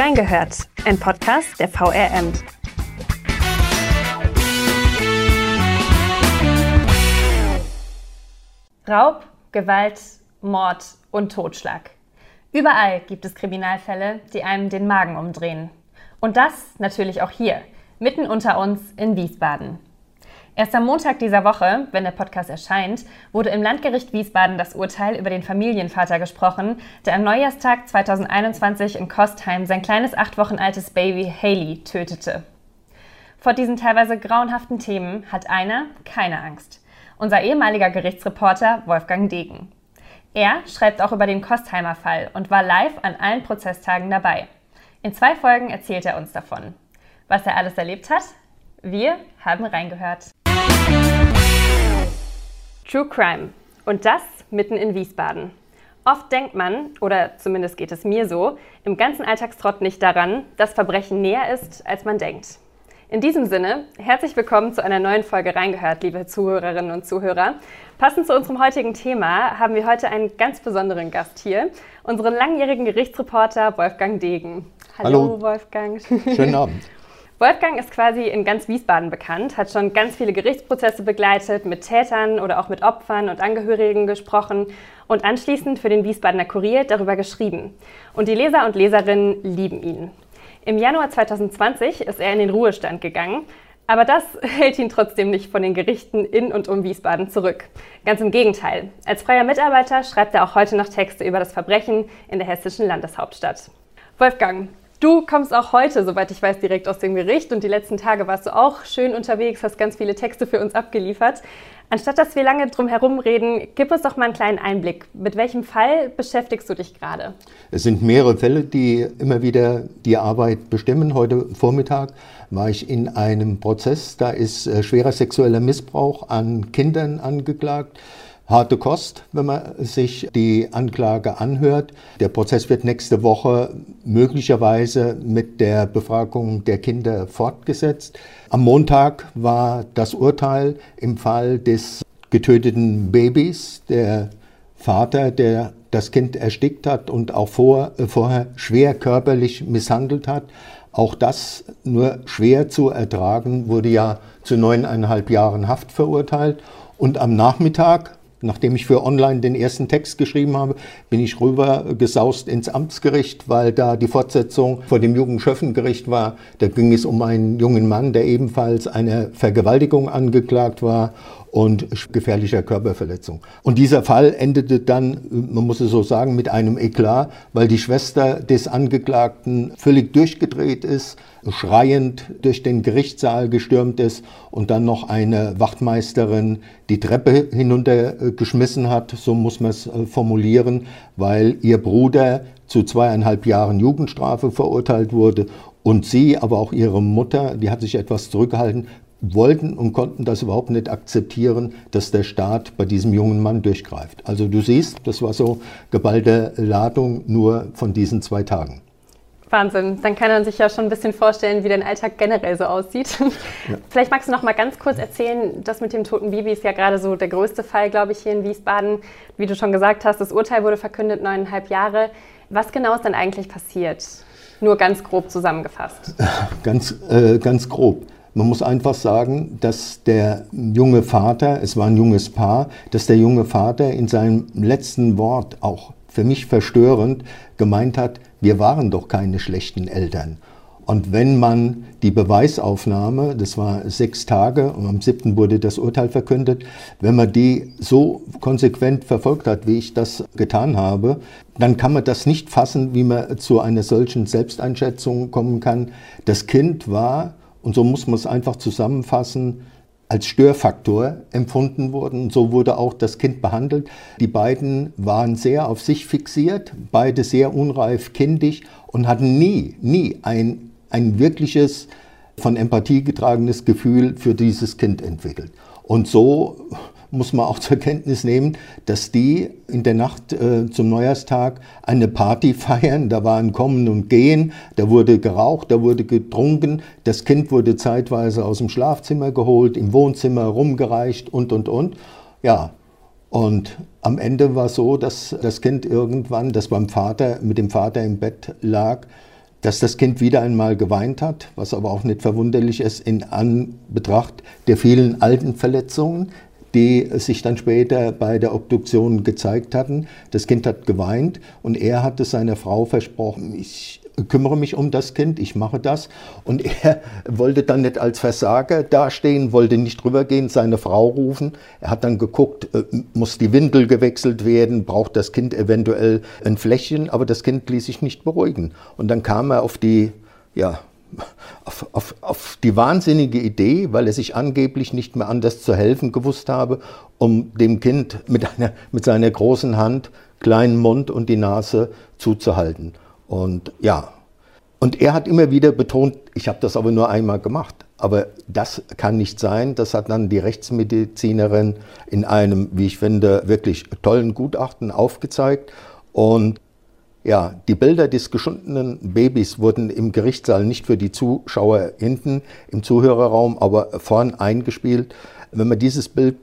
Reingehört, ein Podcast der VRM. Raub, Gewalt, Mord und Totschlag. Überall gibt es Kriminalfälle, die einem den Magen umdrehen. Und das natürlich auch hier, mitten unter uns in Wiesbaden. Erst am Montag dieser Woche, wenn der Podcast erscheint, wurde im Landgericht Wiesbaden das Urteil über den Familienvater gesprochen, der am Neujahrstag 2021 in Kostheim sein kleines acht Wochen altes Baby Haley tötete. Vor diesen teilweise grauenhaften Themen hat einer keine Angst. Unser ehemaliger Gerichtsreporter Wolfgang Degen. Er schreibt auch über den Kostheimer Fall und war live an allen Prozesstagen dabei. In zwei Folgen erzählt er uns davon. Was er alles erlebt hat? Wir haben reingehört. True Crime. Und das mitten in Wiesbaden. Oft denkt man, oder zumindest geht es mir so, im ganzen Alltagstrott nicht daran, dass Verbrechen näher ist, als man denkt. In diesem Sinne, herzlich willkommen zu einer neuen Folge Reingehört, liebe Zuhörerinnen und Zuhörer. Passend zu unserem heutigen Thema haben wir heute einen ganz besonderen Gast hier, unseren langjährigen Gerichtsreporter Wolfgang Degen. Hallo, Hallo. Wolfgang. Schönen Abend. Wolfgang ist quasi in ganz Wiesbaden bekannt, hat schon ganz viele Gerichtsprozesse begleitet, mit Tätern oder auch mit Opfern und Angehörigen gesprochen und anschließend für den Wiesbadener Kurier darüber geschrieben. Und die Leser und Leserinnen lieben ihn. Im Januar 2020 ist er in den Ruhestand gegangen, aber das hält ihn trotzdem nicht von den Gerichten in und um Wiesbaden zurück. Ganz im Gegenteil. Als freier Mitarbeiter schreibt er auch heute noch Texte über das Verbrechen in der hessischen Landeshauptstadt. Wolfgang, Du kommst auch heute, soweit ich weiß, direkt aus dem Gericht und die letzten Tage warst du auch schön unterwegs, hast ganz viele Texte für uns abgeliefert. Anstatt dass wir lange drum herum reden, gib uns doch mal einen kleinen Einblick. Mit welchem Fall beschäftigst du dich gerade? Es sind mehrere Fälle, die immer wieder die Arbeit bestimmen. Heute Vormittag war ich in einem Prozess, da ist äh, schwerer sexueller Missbrauch an Kindern angeklagt harte Kost, wenn man sich die Anklage anhört. Der Prozess wird nächste Woche möglicherweise mit der Befragung der Kinder fortgesetzt. Am Montag war das Urteil im Fall des getöteten Babys. Der Vater, der das Kind erstickt hat und auch vor, äh, vorher schwer körperlich misshandelt hat. Auch das nur schwer zu ertragen, wurde ja zu neuneinhalb Jahren Haft verurteilt. Und am Nachmittag Nachdem ich für online den ersten Text geschrieben habe, bin ich rüber gesaust ins Amtsgericht, weil da die Fortsetzung vor dem Jugendschöffengericht war. Da ging es um einen jungen Mann, der ebenfalls einer Vergewaltigung angeklagt war und gefährlicher Körperverletzung. Und dieser Fall endete dann, man muss es so sagen, mit einem Eklat, weil die Schwester des Angeklagten völlig durchgedreht ist, schreiend durch den Gerichtssaal gestürmt ist und dann noch eine Wachtmeisterin die Treppe hinuntergeschmissen hat, so muss man es äh, formulieren, weil ihr Bruder zu zweieinhalb Jahren Jugendstrafe verurteilt wurde und sie, aber auch ihre Mutter, die hat sich etwas zurückgehalten, wollten und konnten das überhaupt nicht akzeptieren, dass der Staat bei diesem jungen Mann durchgreift. Also du siehst, das war so geballte Ladung nur von diesen zwei Tagen. Wahnsinn. Dann kann man sich ja schon ein bisschen vorstellen, wie dein Alltag generell so aussieht. Ja. Vielleicht magst du noch mal ganz kurz erzählen, das mit dem toten Baby ist ja gerade so der größte Fall, glaube ich, hier in Wiesbaden. Wie du schon gesagt hast, das Urteil wurde verkündet, neuneinhalb Jahre. Was genau ist denn eigentlich passiert? Nur ganz grob zusammengefasst. Ganz, äh, ganz grob. Man muss einfach sagen, dass der junge Vater, es war ein junges Paar, dass der junge Vater in seinem letzten Wort auch für mich verstörend gemeint hat, wir waren doch keine schlechten Eltern. Und wenn man die Beweisaufnahme, das war sechs Tage und am siebten wurde das Urteil verkündet, wenn man die so konsequent verfolgt hat, wie ich das getan habe, dann kann man das nicht fassen, wie man zu einer solchen Selbsteinschätzung kommen kann. Das Kind war und so muss man es einfach zusammenfassen, als Störfaktor empfunden worden. So wurde auch das Kind behandelt. Die beiden waren sehr auf sich fixiert, beide sehr unreif kindisch und hatten nie, nie ein, ein wirkliches, von Empathie getragenes Gefühl für dieses Kind entwickelt. Und so muss man auch zur Kenntnis nehmen, dass die in der Nacht äh, zum Neujahrstag eine Party feiern. Da war ein Kommen und Gehen, da wurde geraucht, da wurde getrunken. Das Kind wurde zeitweise aus dem Schlafzimmer geholt, im Wohnzimmer rumgereicht und, und, und. Ja, und am Ende war es so, dass das Kind irgendwann, das beim Vater, mit dem Vater im Bett lag, dass das Kind wieder einmal geweint hat, was aber auch nicht verwunderlich ist in Anbetracht der vielen alten Verletzungen, die sich dann später bei der Obduktion gezeigt hatten. Das Kind hat geweint und er hatte seiner Frau versprochen, ich kümmere mich um das Kind, ich mache das. Und er wollte dann nicht als Versager dastehen, wollte nicht rübergehen, seine Frau rufen. Er hat dann geguckt, äh, muss die Windel gewechselt werden, braucht das Kind eventuell ein Fläschchen, aber das Kind ließ sich nicht beruhigen. Und dann kam er auf die, ja, auf, auf, auf, die wahnsinnige Idee, weil er sich angeblich nicht mehr anders zu helfen gewusst habe, um dem Kind mit, einer, mit seiner großen Hand kleinen Mund und die Nase zuzuhalten. Und ja, und er hat immer wieder betont, ich habe das aber nur einmal gemacht. Aber das kann nicht sein. Das hat dann die Rechtsmedizinerin in einem, wie ich finde, wirklich tollen Gutachten aufgezeigt. Und ja, die Bilder des geschundenen Babys wurden im Gerichtssaal nicht für die Zuschauer hinten im Zuhörerraum, aber vorn eingespielt. Wenn man dieses Bild,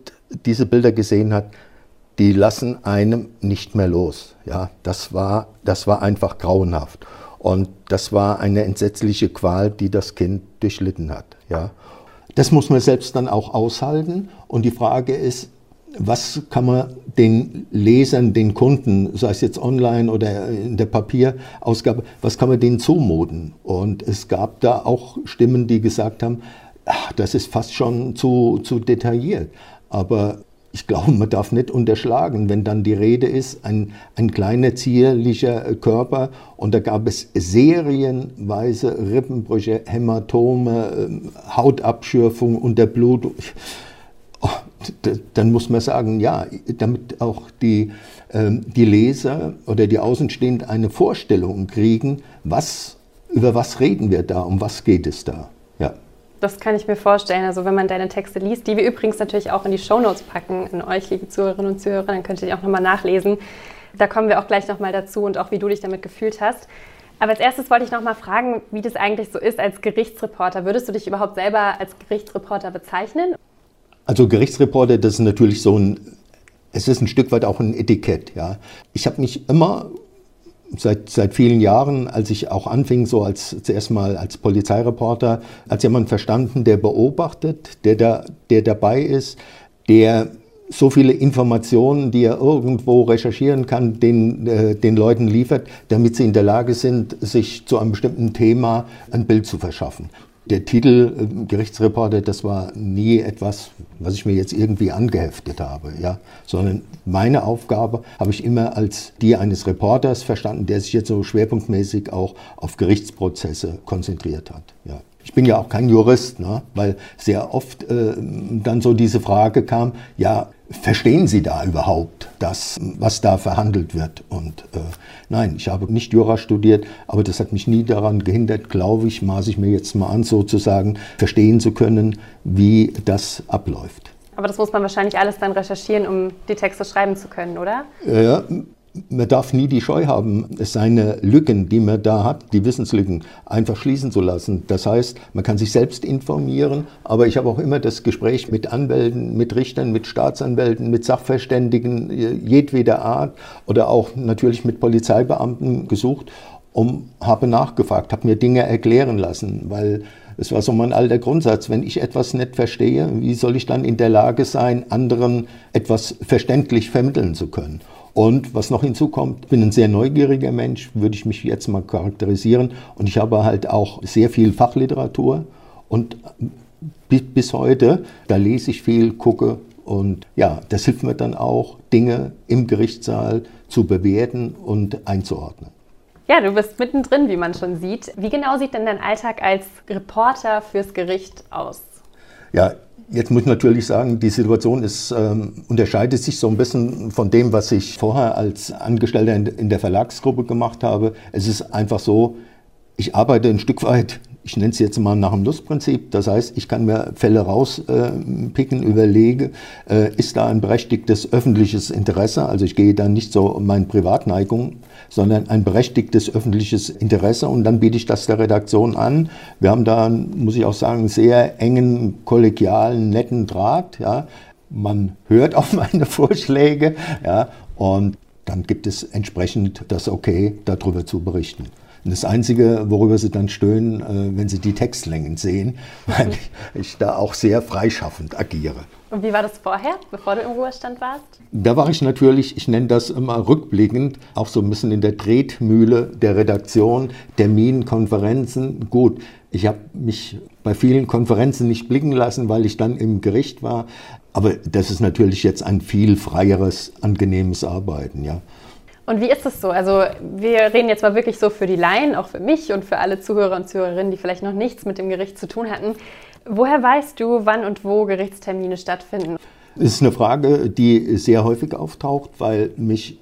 diese Bilder gesehen hat, die lassen einem nicht mehr los. Ja, das war, das war einfach grauenhaft. Und das war eine entsetzliche Qual, die das Kind durchlitten hat. Ja. Das muss man selbst dann auch aushalten. Und die Frage ist, was kann man den Lesern, den Kunden, sei es jetzt online oder in der Papierausgabe, was kann man denen zumuten? Und es gab da auch Stimmen, die gesagt haben, ach, das ist fast schon zu, zu detailliert. Aber ich glaube, man darf nicht unterschlagen, wenn dann die Rede ist, ein, ein kleiner zierlicher Körper und da gab es serienweise Rippenbrüche, Hämatome, ähm, Hautabschürfung, Unterblutung dann muss man sagen, ja, damit auch die, ähm, die Leser oder die Außenstehenden eine Vorstellung kriegen, was, über was reden wir da, um was geht es da. Das kann ich mir vorstellen. Also wenn man deine Texte liest, die wir übrigens natürlich auch in die Shownotes packen, in euch, liebe Zuhörerinnen und Zuhörer, dann könnt ihr die auch nochmal nachlesen. Da kommen wir auch gleich nochmal dazu und auch wie du dich damit gefühlt hast. Aber als erstes wollte ich noch mal fragen, wie das eigentlich so ist als Gerichtsreporter. Würdest du dich überhaupt selber als Gerichtsreporter bezeichnen? Also Gerichtsreporter, das ist natürlich so ein, es ist ein Stück weit auch ein Etikett. Ja. Ich habe mich immer seit, seit vielen Jahren, als ich auch anfing, so als zuerst mal als Polizeireporter, als jemand verstanden, der beobachtet, der, da, der dabei ist, der so viele Informationen, die er irgendwo recherchieren kann, den, äh, den Leuten liefert, damit sie in der Lage sind, sich zu einem bestimmten Thema ein Bild zu verschaffen. Der Titel äh, Gerichtsreporter, das war nie etwas, was ich mir jetzt irgendwie angeheftet habe, ja, sondern meine Aufgabe habe ich immer als die eines Reporters verstanden, der sich jetzt so schwerpunktmäßig auch auf Gerichtsprozesse konzentriert hat, ja. Ich bin ja auch kein Jurist, ne? weil sehr oft äh, dann so diese Frage kam, ja, verstehen Sie da überhaupt das, was da verhandelt wird? Und äh, nein, ich habe nicht Jura studiert, aber das hat mich nie daran gehindert, glaube ich, maße ich mir jetzt mal an, sozusagen verstehen zu können, wie das abläuft. Aber das muss man wahrscheinlich alles dann recherchieren, um die Texte schreiben zu können, oder? Ja, man darf nie die Scheu haben, seine Lücken, die man da hat, die Wissenslücken, einfach schließen zu lassen. Das heißt, man kann sich selbst informieren, aber ich habe auch immer das Gespräch mit Anwälten, mit Richtern, mit Staatsanwälten, mit Sachverständigen jedweder Art oder auch natürlich mit Polizeibeamten gesucht und habe nachgefragt, habe mir Dinge erklären lassen, weil es war so mein alter Grundsatz, wenn ich etwas nicht verstehe, wie soll ich dann in der Lage sein, anderen etwas verständlich vermitteln zu können? Und was noch hinzukommt, ich bin ein sehr neugieriger Mensch, würde ich mich jetzt mal charakterisieren. Und ich habe halt auch sehr viel Fachliteratur. Und bis heute, da lese ich viel, gucke. Und ja, das hilft mir dann auch, Dinge im Gerichtssaal zu bewerten und einzuordnen. Ja, du bist mittendrin, wie man schon sieht. Wie genau sieht denn dein Alltag als Reporter fürs Gericht aus? Ja, Jetzt muss ich natürlich sagen, die Situation ist, ähm, unterscheidet sich so ein bisschen von dem, was ich vorher als Angestellter in, in der Verlagsgruppe gemacht habe. Es ist einfach so, ich arbeite ein Stück weit, ich nenne es jetzt mal nach dem Lustprinzip. Das heißt, ich kann mir Fälle rauspicken, äh, überlege, äh, ist da ein berechtigtes öffentliches Interesse? Also ich gehe da nicht so um meine Privatneigung sondern ein berechtigtes öffentliches Interesse und dann biete ich das der Redaktion an. Wir haben da, muss ich auch sagen, einen sehr engen, kollegialen, netten Draht. Ja. Man hört auf meine Vorschläge ja, und dann gibt es entsprechend das Okay, darüber zu berichten. Das Einzige, worüber sie dann stöhnen, äh, wenn sie die Textlängen sehen, weil ich, ich da auch sehr freischaffend agiere. Und wie war das vorher, bevor du im Ruhestand warst? Da war ich natürlich, ich nenne das immer rückblickend, auch so ein bisschen in der Tretmühle der Redaktion, Terminen, Konferenzen. Gut, ich habe mich bei vielen Konferenzen nicht blicken lassen, weil ich dann im Gericht war. Aber das ist natürlich jetzt ein viel freieres, angenehmes Arbeiten, ja. Und wie ist das so? Also wir reden jetzt mal wirklich so für die Laien, auch für mich und für alle Zuhörer und Zuhörerinnen, die vielleicht noch nichts mit dem Gericht zu tun hatten. Woher weißt du, wann und wo Gerichtstermine stattfinden? Das ist eine Frage, die sehr häufig auftaucht, weil mich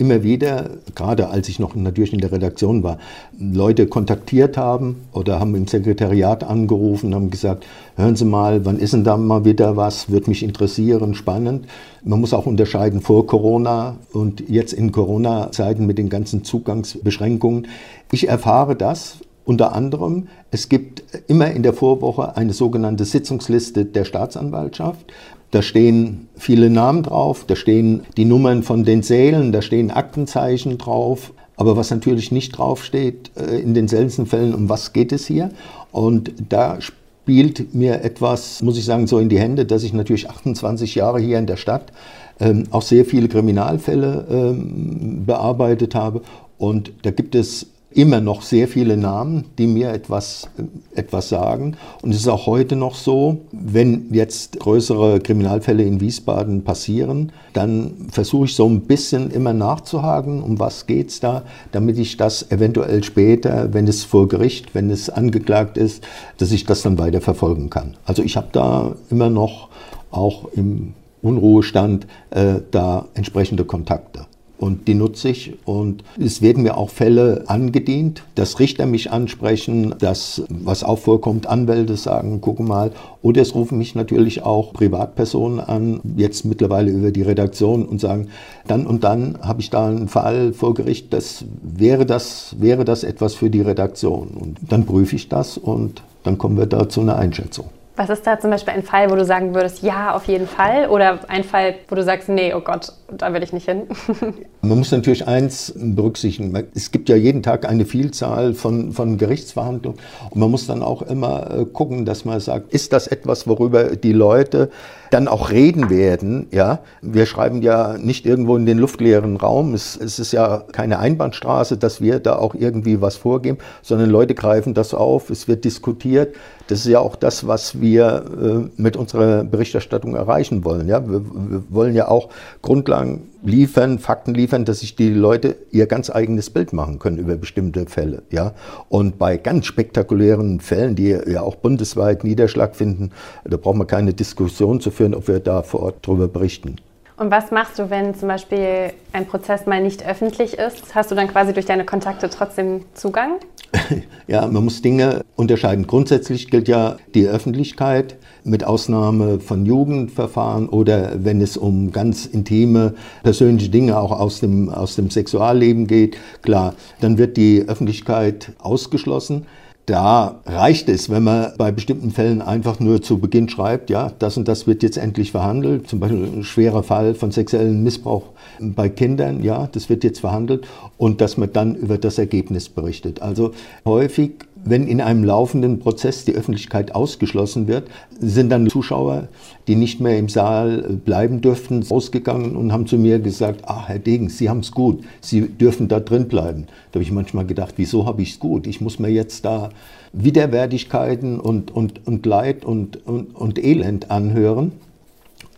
immer wieder, gerade als ich noch natürlich in der Redaktion war, Leute kontaktiert haben oder haben im Sekretariat angerufen, haben gesagt, hören Sie mal, wann ist denn da mal wieder was, würde mich interessieren, spannend. Man muss auch unterscheiden vor Corona und jetzt in Corona-Zeiten mit den ganzen Zugangsbeschränkungen. Ich erfahre das unter anderem, es gibt immer in der Vorwoche eine sogenannte Sitzungsliste der Staatsanwaltschaft. Da stehen viele Namen drauf, da stehen die Nummern von den Sälen, da stehen Aktenzeichen drauf. Aber was natürlich nicht draufsteht, äh, in den seltensten Fällen, um was geht es hier? Und da spielt mir etwas, muss ich sagen, so in die Hände, dass ich natürlich 28 Jahre hier in der Stadt ähm, auch sehr viele Kriminalfälle ähm, bearbeitet habe. Und da gibt es immer noch sehr viele Namen, die mir etwas, etwas sagen. Und es ist auch heute noch so, wenn jetzt größere Kriminalfälle in Wiesbaden passieren, dann versuche ich so ein bisschen immer nachzuhaken, um was geht es da, damit ich das eventuell später, wenn es vor Gericht, wenn es angeklagt ist, dass ich das dann weiter verfolgen kann. Also ich habe da immer noch auch im Unruhestand äh, da entsprechende Kontakte und die nutze ich. Und es werden mir auch Fälle angedient, dass Richter mich ansprechen, dass, was auch vorkommt, Anwälte sagen, guck mal. Oder es rufen mich natürlich auch Privatpersonen an, jetzt mittlerweile über die Redaktion und sagen, dann und dann habe ich da einen Fall vor Gericht, das wäre das, wäre das etwas für die Redaktion. Und dann prüfe ich das und dann kommen wir da zu einer Einschätzung. Was ist da zum Beispiel ein Fall, wo du sagen würdest, ja, auf jeden Fall? Oder ein Fall, wo du sagst, nee, oh Gott, da will ich nicht hin? Man muss natürlich eins berücksichtigen. Es gibt ja jeden Tag eine Vielzahl von, von Gerichtsverhandlungen. Und man muss dann auch immer äh, gucken, dass man sagt, ist das etwas, worüber die Leute dann auch reden werden. Ja, wir schreiben ja nicht irgendwo in den luftleeren Raum. Es, es, ist ja keine Einbahnstraße, dass wir da auch irgendwie was vorgeben, sondern Leute greifen das auf. Es wird diskutiert. Das ist ja auch das, was wir äh, mit unserer Berichterstattung erreichen wollen. Ja, wir, wir wollen ja auch Grundlagen liefern, Fakten liefern, dass sich die Leute ihr ganz eigenes Bild machen können über bestimmte Fälle. Ja? Und bei ganz spektakulären Fällen, die ja auch bundesweit Niederschlag finden, da brauchen wir keine Diskussion zu führen, ob wir da vor Ort darüber berichten. Und was machst du, wenn zum Beispiel ein Prozess mal nicht öffentlich ist? Hast du dann quasi durch deine Kontakte trotzdem Zugang? Ja, man muss Dinge unterscheiden. Grundsätzlich gilt ja die Öffentlichkeit mit Ausnahme von Jugendverfahren oder wenn es um ganz intime persönliche Dinge auch aus dem, aus dem Sexualleben geht. Klar, dann wird die Öffentlichkeit ausgeschlossen. Da reicht es, wenn man bei bestimmten Fällen einfach nur zu Beginn schreibt, ja, das und das wird jetzt endlich verhandelt. Zum Beispiel ein schwerer Fall von sexuellem Missbrauch bei Kindern, ja, das wird jetzt verhandelt. Und dass man dann über das Ergebnis berichtet. Also häufig wenn in einem laufenden Prozess die Öffentlichkeit ausgeschlossen wird, sind dann Zuschauer, die nicht mehr im Saal bleiben dürften, ausgegangen und haben zu mir gesagt, ah, Herr Degen, Sie haben es gut, Sie dürfen da drin bleiben. Da habe ich manchmal gedacht, wieso habe ich es gut? Ich muss mir jetzt da Widerwärtigkeiten und, und, und Leid und, und, und Elend anhören.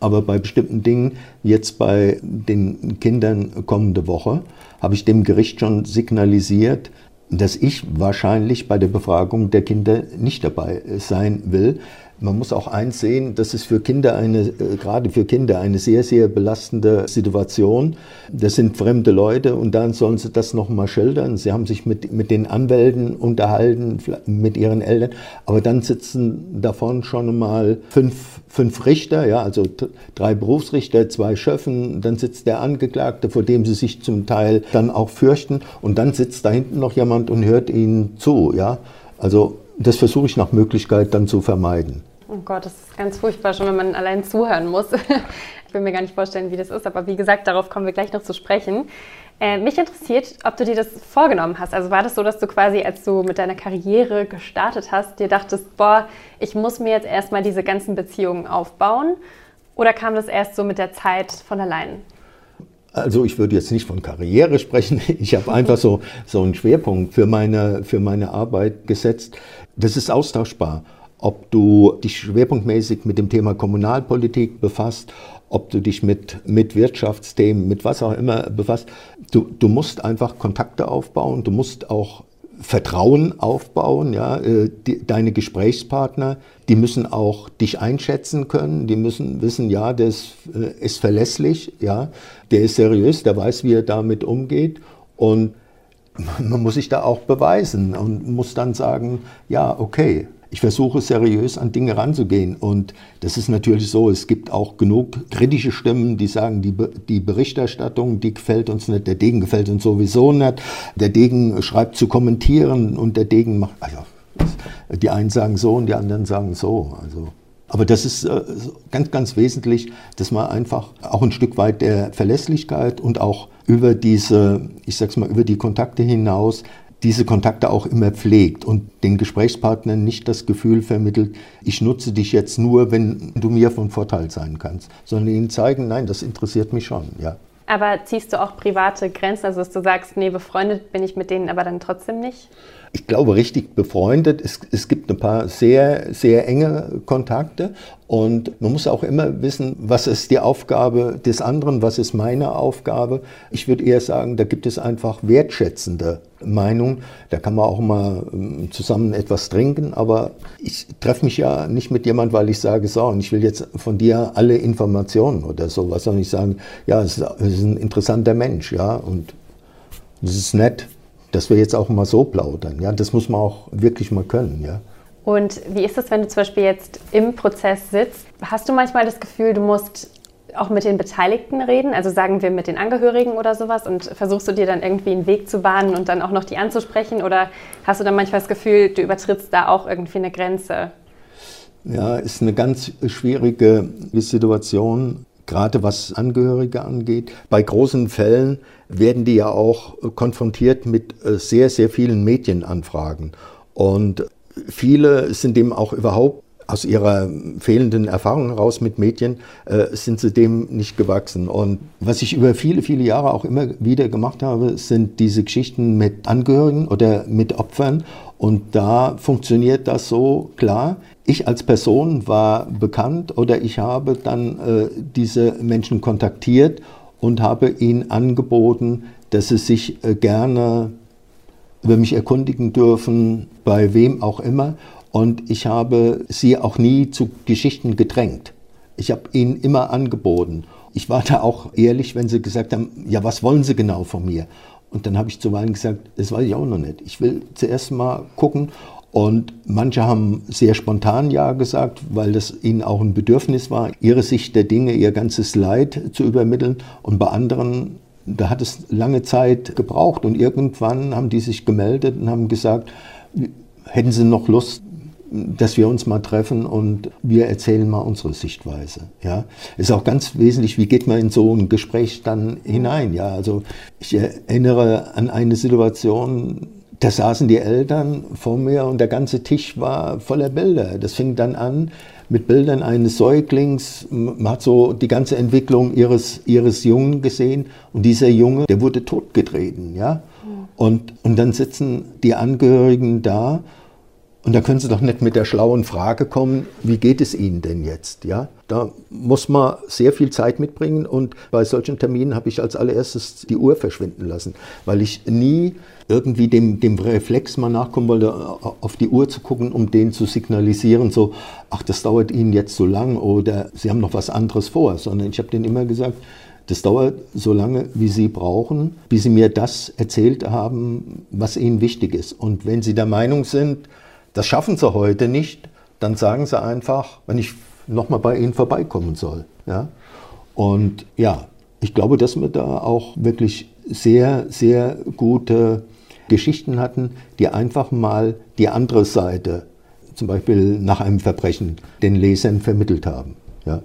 Aber bei bestimmten Dingen, jetzt bei den Kindern kommende Woche, habe ich dem Gericht schon signalisiert, dass ich wahrscheinlich bei der Befragung der Kinder nicht dabei sein will. Man muss auch eins sehen, das ist für Kinder eine, äh, gerade für Kinder eine sehr, sehr belastende Situation. Das sind fremde Leute und dann sollen sie das nochmal schildern. Sie haben sich mit, mit den Anwälten unterhalten, mit ihren Eltern, aber dann sitzen davon schon mal fünf, fünf Richter, ja, also drei Berufsrichter, zwei Schöffen, dann sitzt der Angeklagte, vor dem sie sich zum Teil dann auch fürchten und dann sitzt da hinten noch jemand und hört ihnen zu, ja. Also das versuche ich nach Möglichkeit dann zu vermeiden. Oh Gott, das ist ganz furchtbar, schon wenn man allein zuhören muss. ich will mir gar nicht vorstellen, wie das ist, aber wie gesagt, darauf kommen wir gleich noch zu sprechen. Äh, mich interessiert, ob du dir das vorgenommen hast. Also war das so, dass du quasi, als du mit deiner Karriere gestartet hast, dir dachtest, boah, ich muss mir jetzt erstmal diese ganzen Beziehungen aufbauen? Oder kam das erst so mit der Zeit von allein? Also ich würde jetzt nicht von Karriere sprechen. Ich habe einfach so, so einen Schwerpunkt für meine, für meine Arbeit gesetzt. Das ist austauschbar. Ob du dich schwerpunktmäßig mit dem Thema Kommunalpolitik befasst, ob du dich mit, mit Wirtschaftsthemen, mit was auch immer befasst. Du, du musst einfach Kontakte aufbauen, du musst auch Vertrauen aufbauen, ja, äh, die, deine Gesprächspartner, die müssen auch dich einschätzen können, die müssen wissen, ja, der ist, äh, ist verlässlich, ja, der ist seriös, der weiß, wie er damit umgeht und man muss sich da auch beweisen und muss dann sagen, ja, okay, ich versuche seriös an Dinge ranzugehen. Und das ist natürlich so, es gibt auch genug kritische Stimmen, die sagen, die, die Berichterstattung, die gefällt uns nicht, der Degen gefällt uns sowieso nicht. Der Degen schreibt zu kommentieren und der Degen macht, also die einen sagen so und die anderen sagen so. Also. Aber das ist äh, ganz, ganz wesentlich, dass man einfach auch ein Stück weit der Verlässlichkeit und auch über diese, ich sag's mal, über die Kontakte hinaus diese Kontakte auch immer pflegt und den Gesprächspartnern nicht das Gefühl vermittelt, ich nutze dich jetzt nur, wenn du mir von Vorteil sein kannst, sondern ihnen zeigen, nein, das interessiert mich schon, ja. Aber ziehst du auch private Grenzen, also dass du sagst, nee, befreundet bin ich mit denen aber dann trotzdem nicht? Ich glaube, richtig befreundet. Es, es gibt ein paar sehr, sehr enge Kontakte und man muss auch immer wissen, was ist die Aufgabe des anderen, was ist meine Aufgabe. Ich würde eher sagen, da gibt es einfach wertschätzende Meinungen. Da kann man auch mal ähm, zusammen etwas trinken, aber ich treffe mich ja nicht mit jemand, weil ich sage, so, und ich will jetzt von dir alle Informationen oder sowas, sondern ich sage, ja, es ist, ein interessanter Mensch, ja, und es ist nett, dass wir jetzt auch mal so plaudern. Ja, das muss man auch wirklich mal können, ja. Und wie ist es, wenn du zum Beispiel jetzt im Prozess sitzt? Hast du manchmal das Gefühl, du musst auch mit den Beteiligten reden, also sagen wir mit den Angehörigen oder sowas und versuchst du dir dann irgendwie einen Weg zu bahnen und dann auch noch die anzusprechen oder hast du dann manchmal das Gefühl, du übertrittst da auch irgendwie eine Grenze? Ja, ist eine ganz schwierige Situation, gerade was Angehörige angeht. Bei großen Fällen werden die ja auch konfrontiert mit äh, sehr, sehr vielen Medienanfragen und viele sind dem auch überhaupt aus ihrer fehlenden Erfahrung heraus mit Medien äh, sind sie dem nicht gewachsen. Und was ich über viele, viele Jahre auch immer wieder gemacht habe, sind diese Geschichten mit Angehörigen oder mit Opfern. Und da funktioniert das so klar. Ich als Person war bekannt oder ich habe dann äh, diese Menschen kontaktiert und habe ihnen angeboten, dass sie sich äh, gerne über mich erkundigen dürfen, bei wem auch immer. Und ich habe sie auch nie zu Geschichten gedrängt. Ich habe ihnen immer angeboten. Ich war da auch ehrlich, wenn sie gesagt haben, ja, was wollen sie genau von mir? Und dann habe ich zuweilen gesagt, das weiß ich auch noch nicht. Ich will zuerst mal gucken. Und manche haben sehr spontan Ja gesagt, weil das ihnen auch ein Bedürfnis war, ihre Sicht der Dinge, ihr ganzes Leid zu übermitteln. Und bei anderen, da hat es lange Zeit gebraucht. Und irgendwann haben die sich gemeldet und haben gesagt, hätten sie noch Lust, dass wir uns mal treffen und wir erzählen mal unsere Sichtweise. Ja, ist auch ganz wesentlich, wie geht man in so ein Gespräch dann hinein. Ja, also ich erinnere an eine Situation, da saßen die Eltern vor mir und der ganze Tisch war voller Bilder. Das fing dann an mit Bildern eines Säuglings. Man hat so die ganze Entwicklung ihres, ihres Jungen gesehen und dieser Junge, der wurde totgetreten. Ja? Und, und dann sitzen die Angehörigen da und da können Sie doch nicht mit der schlauen Frage kommen, wie geht es Ihnen denn jetzt? Ja, da muss man sehr viel Zeit mitbringen und bei solchen Terminen habe ich als allererstes die Uhr verschwinden lassen, weil ich nie irgendwie dem, dem Reflex mal nachkommen wollte, auf die Uhr zu gucken, um den zu signalisieren, so, ach, das dauert Ihnen jetzt so lang oder Sie haben noch was anderes vor, sondern ich habe denen immer gesagt, das dauert so lange, wie Sie brauchen, bis Sie mir das erzählt haben, was Ihnen wichtig ist. Und wenn Sie der Meinung sind, das schaffen sie heute nicht, dann sagen sie einfach, wenn ich nochmal bei ihnen vorbeikommen soll. Ja? Und ja, ich glaube, dass wir da auch wirklich sehr, sehr gute Geschichten hatten, die einfach mal die andere Seite, zum Beispiel nach einem Verbrechen, den Lesern vermittelt haben. Ja.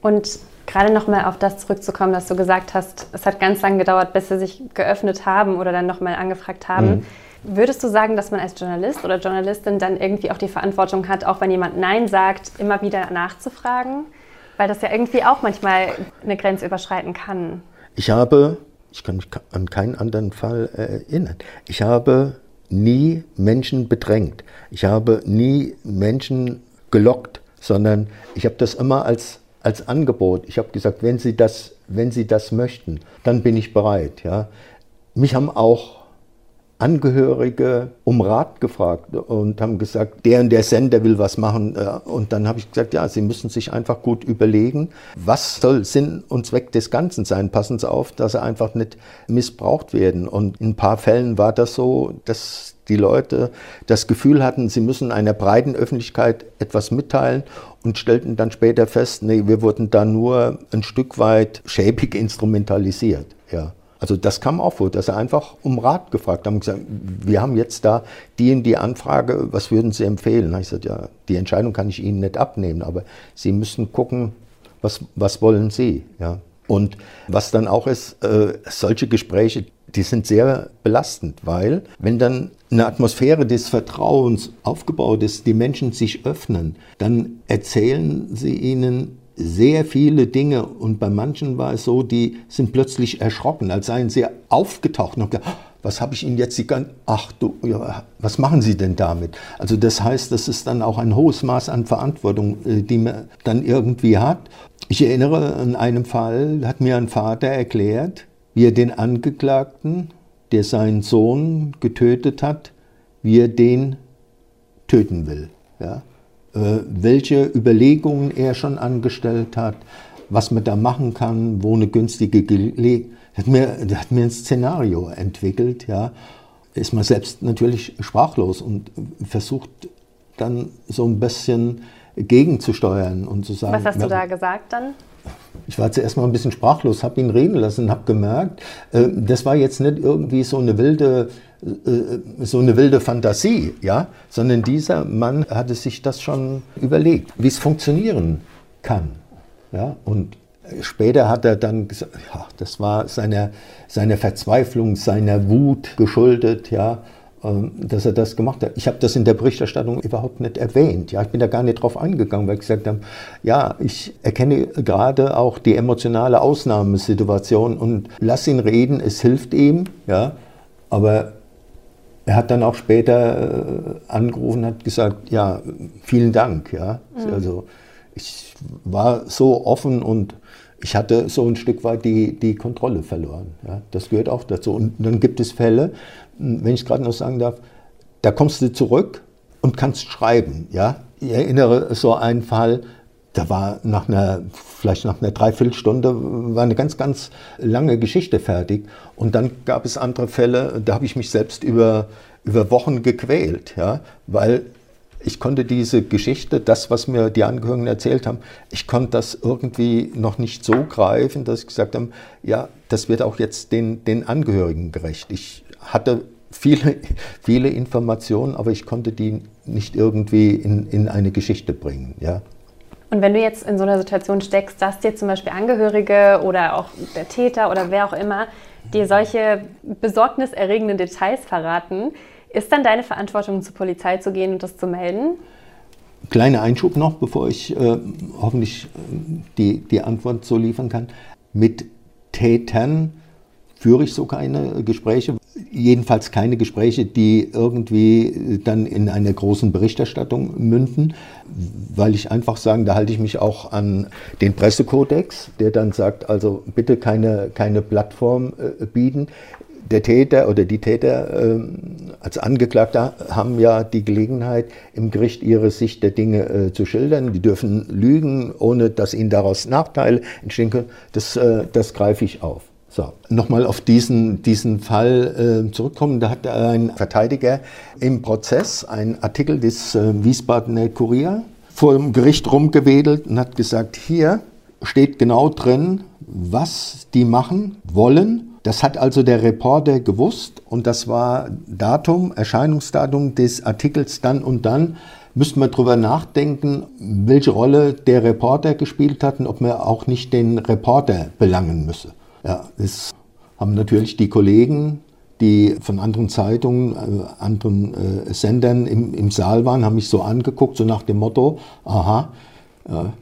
Und Gerade nochmal auf das zurückzukommen, dass du gesagt hast, es hat ganz lange gedauert, bis sie sich geöffnet haben oder dann nochmal angefragt haben. Mhm. Würdest du sagen, dass man als Journalist oder Journalistin dann irgendwie auch die Verantwortung hat, auch wenn jemand Nein sagt, immer wieder nachzufragen? Weil das ja irgendwie auch manchmal eine Grenze überschreiten kann. Ich habe, ich kann mich an keinen anderen Fall erinnern, ich habe nie Menschen bedrängt. Ich habe nie Menschen gelockt, sondern ich habe das immer als, als Angebot. Ich habe gesagt, wenn Sie, das, wenn Sie das möchten, dann bin ich bereit. Ja. Mich haben auch Angehörige um Rat gefragt und haben gesagt, der und der Sender will was machen. Und dann habe ich gesagt, ja, Sie müssen sich einfach gut überlegen, was soll Sinn und Zweck des Ganzen sein. Passen Sie auf, dass Sie einfach nicht missbraucht werden. Und in ein paar Fällen war das so, dass die Leute das Gefühl hatten, sie müssen einer breiten Öffentlichkeit etwas mitteilen und stellten dann später fest, nee, wir wurden da nur ein Stück weit schäbig instrumentalisiert. Ja. Also das kam auch vor, dass sie einfach um Rat gefragt haben, gesagt, wir haben jetzt da die und die Anfrage, was würden Sie empfehlen? Da ich gesagt, ja, die Entscheidung kann ich Ihnen nicht abnehmen, aber Sie müssen gucken, was, was wollen Sie? Ja. Und was dann auch ist, äh, solche Gespräche, die sind sehr belastend, weil wenn dann eine Atmosphäre des Vertrauens aufgebaut ist, die Menschen sich öffnen, dann erzählen sie ihnen sehr viele Dinge und bei manchen war es so, die sind plötzlich erschrocken, als seien sie aufgetaucht und haben gesagt, was habe ich Ihnen jetzt die ach du, ja, was machen Sie denn damit? Also das heißt, das ist dann auch ein hohes Maß an Verantwortung, äh, die man dann irgendwie hat. Ich erinnere an einem Fall, hat mir ein Vater erklärt, wie er den Angeklagten, der seinen Sohn getötet hat, wie er den töten will. Ja? Äh, welche Überlegungen er schon angestellt hat, was man da machen kann, wo eine günstige Gelegenheit. Hat mir, hat mir ein Szenario entwickelt, ja. Ist man selbst natürlich sprachlos und versucht dann so ein bisschen gegenzusteuern und zu sagen. Was hast du da gesagt dann? Ich war zuerst mal ein bisschen sprachlos, habe ihn reden lassen, habe gemerkt, äh, das war jetzt nicht irgendwie so eine wilde äh, so eine wilde Fantasie, ja, sondern dieser Mann hatte sich das schon überlegt, wie es funktionieren kann, ja, und später hat er dann gesagt, ja, das war seiner, seiner Verzweiflung, seiner Wut geschuldet, ja, dass er das gemacht hat. Ich habe das in der Berichterstattung überhaupt nicht erwähnt. Ja, ich bin da gar nicht drauf eingegangen, weil ich gesagt habe, ja, ich erkenne gerade auch die emotionale Ausnahmesituation und lass ihn reden, es hilft ihm, ja, aber er hat dann auch später äh, angerufen und hat gesagt, ja, vielen Dank. Ja. Mhm. Also ich war so offen und ich hatte so ein Stück weit die, die Kontrolle verloren. Ja. Das gehört auch dazu. Und dann gibt es Fälle, hm, wenn ich gerade noch sagen darf, da kommst du zurück und kannst schreiben. Ja. Ich erinnere so einen Fall, da war nach einer, vielleicht nach einer Dreiviertelstunde, war eine ganz, ganz lange Geschichte fertig. Und dann gab es andere Fälle, da habe ich mich selbst über, über Wochen gequält, ja, weil ich konnte diese Geschichte, das, was mir die Angehörigen erzählt haben, ich konnte das irgendwie noch nicht so greifen, dass ich gesagt habe, ja, das wird auch jetzt den, den Angehörigen gerecht. Ich hatte viele, viele Informationen, aber ich konnte die nicht irgendwie in, in eine Geschichte bringen, ja. Und wenn du jetzt in so einer Situation steckst, dass dir zum Beispiel Angehörige oder auch der Täter oder wer auch immer dir solche besorgniserregenden Details verraten, ist dann deine Verantwortung, zur Polizei zu gehen und das zu melden? Kleiner Einschub noch, bevor ich äh, hoffentlich äh, die, die Antwort so liefern kann. Mit Tätern führe ich so keine Gespräche, jedenfalls keine Gespräche, die irgendwie dann in einer großen Berichterstattung münden, weil ich einfach sagen, da halte ich mich auch an den Pressekodex, der dann sagt, also bitte keine, keine Plattform äh, bieten. Der Täter oder die Täter äh, als Angeklagter haben ja die Gelegenheit, im Gericht ihre Sicht der Dinge äh, zu schildern. Die dürfen lügen, ohne dass ihnen daraus Nachteile entstehen können. Das, äh, das greife ich auf. So, nochmal auf diesen, diesen Fall äh, zurückkommen. Da hat ein Verteidiger im Prozess einen Artikel des äh, Wiesbadener Kurier vor dem Gericht rumgewedelt und hat gesagt, hier steht genau drin, was die machen wollen. Das hat also der Reporter gewusst und das war Datum, Erscheinungsdatum des Artikels dann und dann müsste man darüber nachdenken, welche Rolle der Reporter gespielt hat und ob man auch nicht den Reporter belangen müsse. Ja, das haben natürlich die Kollegen, die von anderen Zeitungen, äh, anderen äh, Sendern im, im Saal waren, haben mich so angeguckt, so nach dem Motto, aha,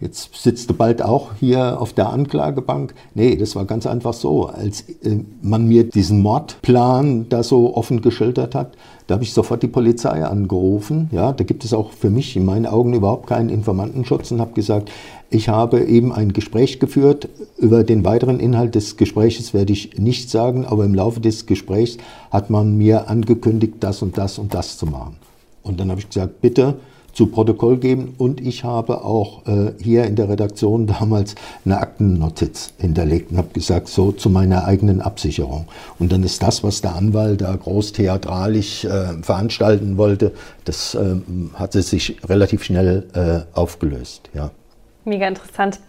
jetzt sitzt du bald auch hier auf der Anklagebank. Nee, das war ganz einfach so. Als äh, man mir diesen Mordplan da so offen geschildert hat, da habe ich sofort die Polizei angerufen. Ja, da gibt es auch für mich in meinen Augen überhaupt keinen Informantenschutz und habe gesagt, ich habe eben ein Gespräch geführt. Über den weiteren Inhalt des Gespräches werde ich nichts sagen, aber im Laufe des Gesprächs hat man mir angekündigt, das und das und das zu machen. Und dann habe ich gesagt, bitte zu Protokoll geben und ich habe auch äh, hier in der Redaktion damals eine Aktennotiz hinterlegt und habe gesagt, so zu meiner eigenen Absicherung. Und dann ist das, was der Anwalt da groß theatralisch äh, veranstalten wollte, das äh, hatte sich relativ schnell äh, aufgelöst. Ja. Mega interessant.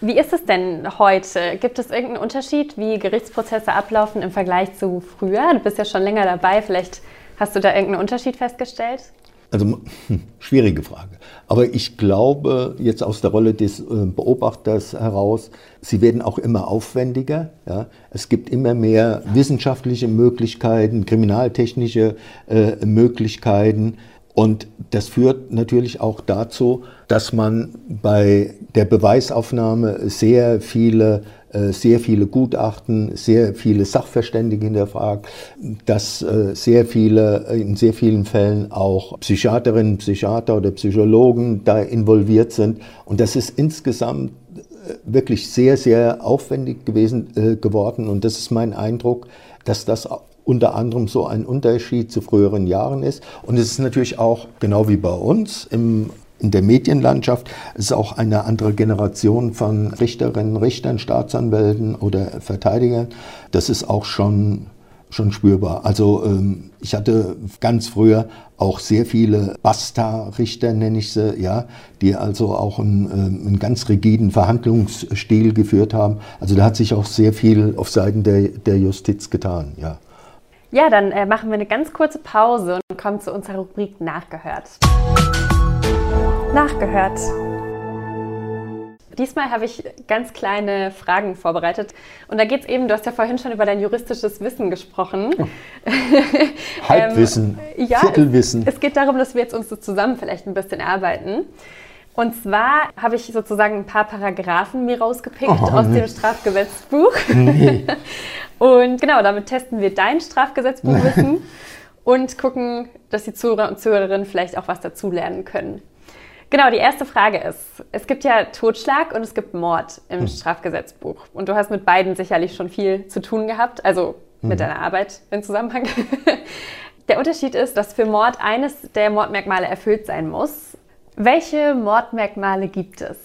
Wie ist es denn heute? Gibt es irgendeinen Unterschied, wie Gerichtsprozesse ablaufen im Vergleich zu früher? Du bist ja schon länger dabei, vielleicht hast du da irgendeinen Unterschied festgestellt? Also hm, schwierige Frage. Aber ich glaube jetzt aus der Rolle des äh, Beobachters heraus, sie werden auch immer aufwendiger. Ja? Es gibt immer mehr wissenschaftliche Möglichkeiten, kriminaltechnische äh, Möglichkeiten. Und das führt natürlich auch dazu, dass man bei der Beweisaufnahme sehr viele äh, sehr viele Gutachten, sehr viele Sachverständige hinterfragt, dass äh, sehr viele, äh, in sehr vielen Fällen auch Psychiaterinnen, Psychiater oder Psychologen da involviert sind. Und das ist insgesamt wirklich sehr, sehr aufwendig gewesen geworden. Und das ist mein Eindruck, dass das unter anderem so ein Unterschied zu früheren Jahren ist. Und es ist natürlich auch, genau wie bei uns, im in der Medienlandschaft. Es ist auch eine andere Generation von Richterinnen, Richtern, Staatsanwälten oder Verteidigern. Das ist auch schon schon spürbar. Also ähm, ich hatte ganz früher auch sehr viele Basta-Richter, nenne ich sie, ja, die also auch einen, ähm, einen, ganz rigiden Verhandlungsstil geführt haben. Also da hat sich auch sehr viel auf Seiten der, der Justiz getan, ja. Ja, dann äh, machen wir eine ganz kurze Pause und kommen zu unserer Rubrik Nachgehört. Nachgehört. Diesmal habe ich ganz kleine Fragen vorbereitet. Und da geht es eben, du hast ja vorhin schon über dein juristisches Wissen gesprochen. Oh. Halbwissen, ähm, ja, Viertelwissen. Es, es, geht darum, dass wir jetzt uns so zusammen vielleicht ein bisschen erarbeiten. Und zwar habe ich sozusagen ein paar Paragraphen mir rausgepickt oh, aus nee. dem Strafgesetzbuch. Nee. und genau, damit testen wir dein Strafgesetzbuchwissen und gucken, dass die Zuhörer und Zuhörerinnen vielleicht auch was dazulernen können. Genau, die erste Frage ist, es gibt ja Totschlag und es gibt Mord im hm. Strafgesetzbuch. Und du hast mit beiden sicherlich schon viel zu tun gehabt, also hm. mit deiner Arbeit im Zusammenhang. Der Unterschied ist, dass für Mord eines der Mordmerkmale erfüllt sein muss. Welche Mordmerkmale gibt es?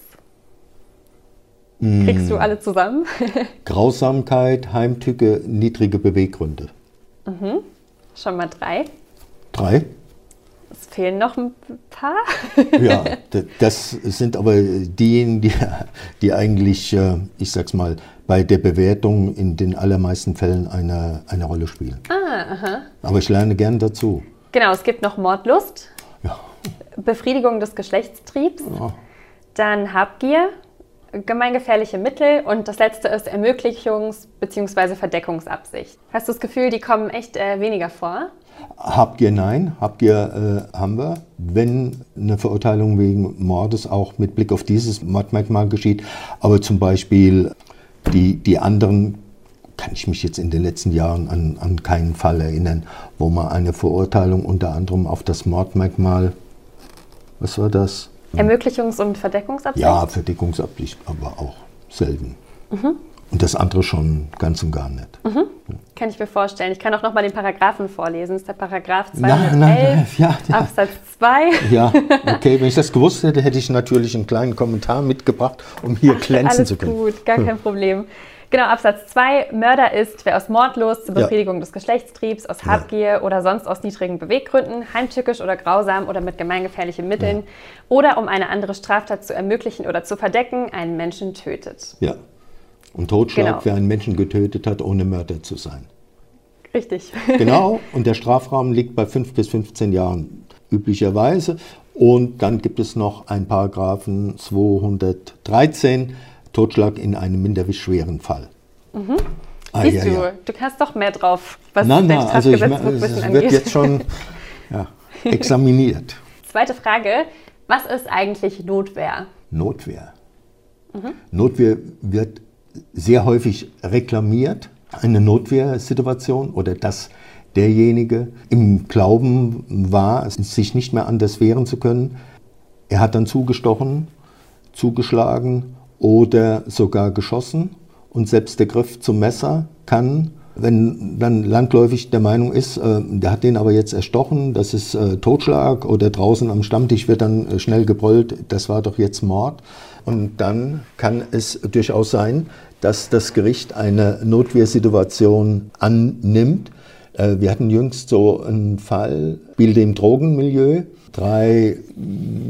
Hm. Kriegst du alle zusammen? Grausamkeit, Heimtücke, niedrige Beweggründe. Mhm. Schon mal drei. Drei? Es fehlen noch ein paar. ja, das sind aber diejenigen, die, die eigentlich, äh, ich sag's mal, bei der Bewertung in den allermeisten Fällen eine, eine Rolle spielen. Ah, aha. Aber ich lerne gern dazu. Genau, es gibt noch Mordlust, ja. Befriedigung des Geschlechtstriebs, ja. dann Habgier, gemeingefährliche Mittel und das letzte ist Ermöglichungs- bzw. Verdeckungsabsicht. Hast du das Gefühl, die kommen echt äh, weniger vor? Habgier nein, Habgier äh, haben wir. Wenn eine Verurteilung wegen Mordes auch mit Blick auf dieses Mordmerkmal geschieht, aber zum Beispiel die, die anderen kann ich mich jetzt in den letzten Jahren an, an keinen Fall erinnern, wo man eine Verurteilung unter anderem auf das Mordmerkmal, was war das? Ermöglichungs- und Verdeckungsabsicht? Ja, Verdeckungsabsicht, aber auch selten. Mhm. Und das andere schon ganz und gar nicht. Mhm. Kann ich mir vorstellen. Ich kann auch noch mal den Paragraphen vorlesen. Das ist der Paragraph 211 nein, nein, ja, ja. Absatz 2. Ja, okay. Wenn ich das gewusst hätte, hätte ich natürlich einen kleinen Kommentar mitgebracht, um hier Ach, glänzen zu können. Alles gut, gar kein Problem. Genau, Absatz 2. Mörder ist, wer aus Mordlos zur Befriedigung ja. des Geschlechtstriebs, aus Habgier ja. oder sonst aus niedrigen Beweggründen, heimtückisch oder grausam oder mit gemeingefährlichen Mitteln ja. oder um eine andere Straftat zu ermöglichen oder zu verdecken, einen Menschen tötet. Ja. Und Totschlag, genau. wer einen Menschen getötet hat, ohne Mörder zu sein. Richtig. genau, und der Strafrahmen liegt bei 5 bis 15 Jahren üblicherweise. Und dann gibt es noch einen Paragraphen 213, Totschlag in einem minderlich schweren Fall. Mhm. Ah, Siehst ja, du, ja. du hast doch mehr drauf, was na, na, also ich, es wird jetzt schon ja, examiniert. Zweite Frage, was ist eigentlich Notwehr? Notwehr. Mhm. Notwehr wird sehr häufig reklamiert, eine Notwehrsituation oder dass derjenige im Glauben war, sich nicht mehr anders wehren zu können. Er hat dann zugestochen, zugeschlagen oder sogar geschossen und selbst der Griff zum Messer kann, wenn dann landläufig der Meinung ist, äh, der hat den aber jetzt erstochen, das ist äh, Totschlag oder draußen am Stammtisch wird dann äh, schnell gebrüllt, das war doch jetzt Mord. Und dann kann es durchaus sein, dass das Gericht eine Notwehrsituation annimmt. Äh, wir hatten jüngst so einen Fall, spielte im Drogenmilieu. Drei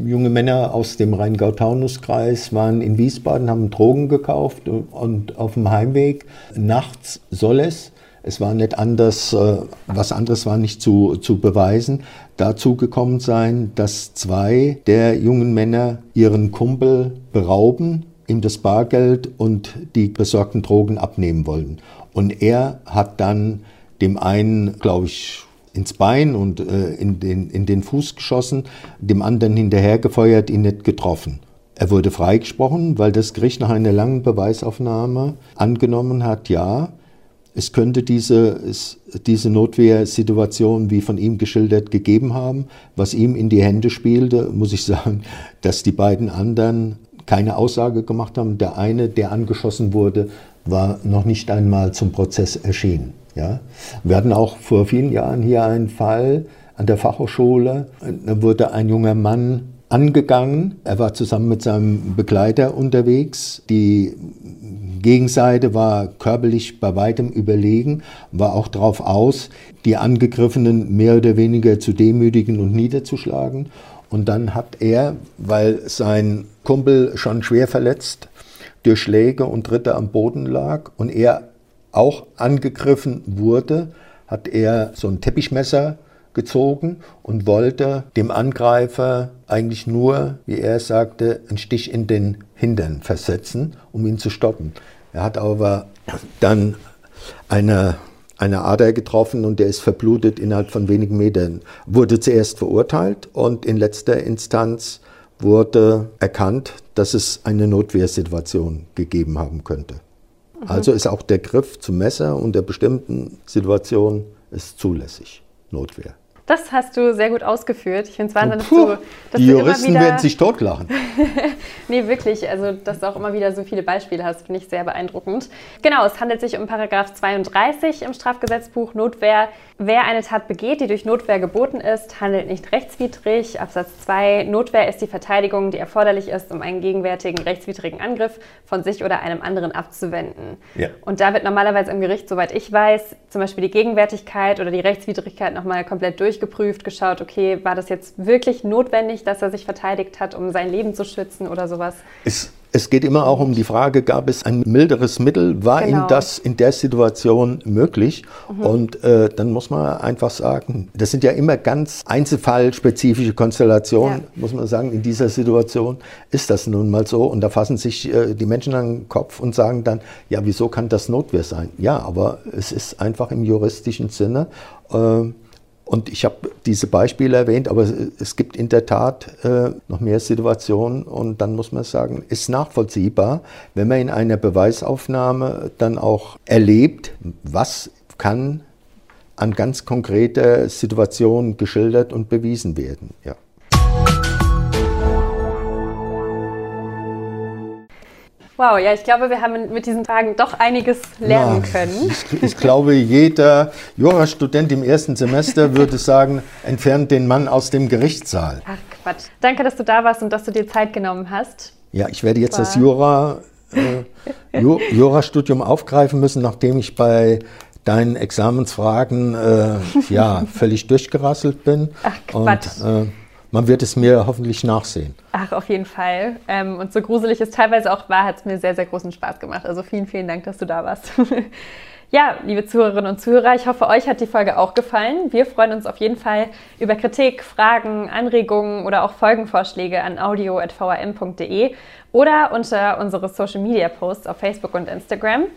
junge Männer aus dem Rheingau-Taunus-Kreis waren in Wiesbaden, haben Drogen gekauft und auf dem Heimweg nachts soll es, es war nicht anders, äh, was anderes war nicht zu, zu beweisen, dazu gekommen sein, dass zwei der jungen Männer ihren Kumpel berauben, ihm das Bargeld und die besorgten Drogen abnehmen wollen. Und er hat dann dem einen, glaube ich, ins Bein und äh, in, den, in den Fuß geschossen, dem anderen hinterhergefeuert, ihn nicht getroffen. Er wurde freigesprochen, weil das Gericht nach einer langen Beweisaufnahme angenommen hat, ja, es könnte diese, diese Notwehrsituation, wie von ihm geschildert, gegeben haben. Was ihm in die Hände spielte, muss ich sagen, dass die beiden anderen keine Aussage gemacht haben. Der eine, der angeschossen wurde, war noch nicht einmal zum Prozess erschienen. Ja? Wir hatten auch vor vielen Jahren hier einen Fall an der Fachhochschule. Da wurde ein junger Mann angegangen. Er war zusammen mit seinem Begleiter unterwegs. Die Gegenseite war körperlich bei weitem überlegen, war auch darauf aus, die Angegriffenen mehr oder weniger zu demütigen und niederzuschlagen. Und dann hat er, weil sein Kumpel schon schwer verletzt durch Schläge und Tritte am Boden lag und er auch angegriffen wurde, hat er so ein Teppichmesser gezogen und wollte dem Angreifer eigentlich nur, wie er sagte, einen Stich in den Hintern versetzen, um ihn zu stoppen. Er hat aber dann eine, eine Ader getroffen und der ist verblutet innerhalb von wenigen Metern. Wurde zuerst verurteilt und in letzter Instanz wurde erkannt, dass es eine Notwehrsituation gegeben haben könnte. Mhm. Also ist auch der Griff zum Messer unter bestimmten Situationen ist zulässig. Notwehr. Das hast du sehr gut ausgeführt. Ich finde es wahnsinnig, dass, du, dass Die Juristen wieder, werden sich totlachen. nee, wirklich. Also, dass du auch immer wieder so viele Beispiele hast, finde ich sehr beeindruckend. Genau, es handelt sich um Paragraph 32 im Strafgesetzbuch Notwehr. Wer eine Tat begeht, die durch Notwehr geboten ist, handelt nicht rechtswidrig. Absatz 2. Notwehr ist die Verteidigung, die erforderlich ist, um einen gegenwärtigen rechtswidrigen Angriff von sich oder einem anderen abzuwenden. Ja. Und da wird normalerweise im Gericht, soweit ich weiß, zum Beispiel die Gegenwärtigkeit oder die Rechtswidrigkeit nochmal komplett durch durchgeprüft, geschaut, okay, war das jetzt wirklich notwendig, dass er sich verteidigt hat, um sein Leben zu schützen oder sowas? Es, es geht immer auch um die Frage, gab es ein milderes Mittel? War genau. ihm das in der Situation möglich? Mhm. Und äh, dann muss man einfach sagen, das sind ja immer ganz einzelfallspezifische Konstellationen, ja. muss man sagen. In dieser Situation ist das nun mal so. Und da fassen sich äh, die Menschen an den Kopf und sagen dann, ja, wieso kann das Notwehr sein? Ja, aber es ist einfach im juristischen Sinne. Äh, und ich habe diese Beispiele erwähnt, aber es gibt in der Tat äh, noch mehr Situationen und dann muss man sagen, ist nachvollziehbar, wenn man in einer Beweisaufnahme dann auch erlebt, was kann an ganz konkreter Situation geschildert und bewiesen werden. Ja. Wow, ja, ich glaube, wir haben mit diesen Fragen doch einiges lernen ja, können. Ich, ich, glaube, jeder Jurastudent im ersten Semester würde sagen, entfernt den Mann aus dem Gerichtssaal. Ach Quatsch. Danke, dass du da warst und dass du dir Zeit genommen hast. Ja, ich werde jetzt War. das Jura, äh, Jurastudium aufgreifen müssen, nachdem ich bei deinen Examensfragen äh, ja, völlig durchgerasselt bin. Ach Quatsch. Und, äh, man wird es mir hoffentlich nachsehen. Ach, auf jeden Fall. Ähm, und so gruselig es teilweise auch war, hat es mir sehr, sehr großen Spaß gemacht. Also vielen, vielen Dank, dass du da warst. Ja, liebe Zuhörerinnen und Zuhörer, ich hoffe, euch hat die Folge auch gefallen. Wir freuen uns auf jeden Fall über Kritik, Fragen, Anregungen oder auch Folgenvorschläge an audio.vrm.de oder unter unsere Social Media Posts auf Facebook und Instagram.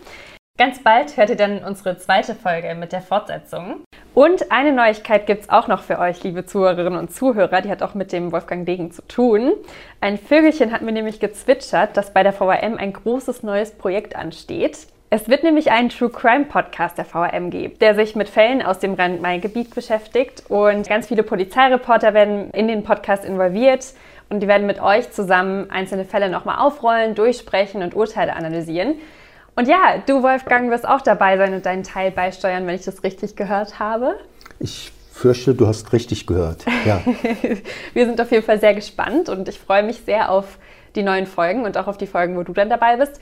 Ganz bald hört ihr dann unsere zweite Folge mit der Fortsetzung. Und eine Neuigkeit gibt es auch noch für euch, liebe Zuhörerinnen und Zuhörer, die hat auch mit dem Wolfgang Degen zu tun. Ein Vögelchen hat mir nämlich gezwitschert, dass bei der VRM ein großes neues Projekt ansteht. Es wird nämlich einen True Crime Podcast der VRM geben, der sich mit Fällen aus dem Rhein-Main-Gebiet beschäftigt. Und ganz viele Polizeireporter werden in den Podcast involviert und die werden mit euch zusammen einzelne Fälle nochmal aufrollen, durchsprechen und Urteile analysieren. Und ja, du, Wolfgang, wirst auch dabei sein und deinen Teil beisteuern, wenn ich das richtig gehört habe. Ich fürchte, du hast richtig gehört. Ja. Wir sind auf jeden Fall sehr gespannt und ich freue mich sehr auf die neuen Folgen und auch auf die Folgen, wo du dann dabei bist.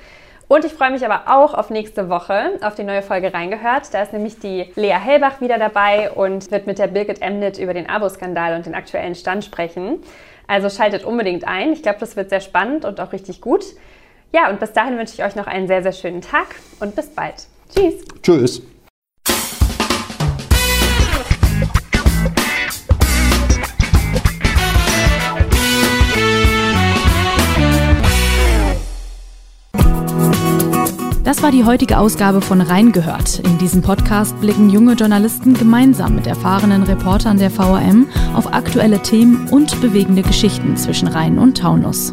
Und ich freue mich aber auch auf nächste Woche, auf die neue Folge reingehört. Da ist nämlich die Lea Hellbach wieder dabei und wird mit der Birgit Emnit über den Abo-Skandal und den aktuellen Stand sprechen. Also schaltet unbedingt ein. Ich glaube, das wird sehr spannend und auch richtig gut. Ja, und bis dahin wünsche ich euch noch einen sehr, sehr schönen Tag und bis bald. Tschüss. Tschüss. Das war die heutige Ausgabe von Reingehört. In diesem Podcast blicken junge Journalisten gemeinsam mit erfahrenen Reportern der VRM auf aktuelle Themen und bewegende Geschichten zwischen Rhein und Taunus.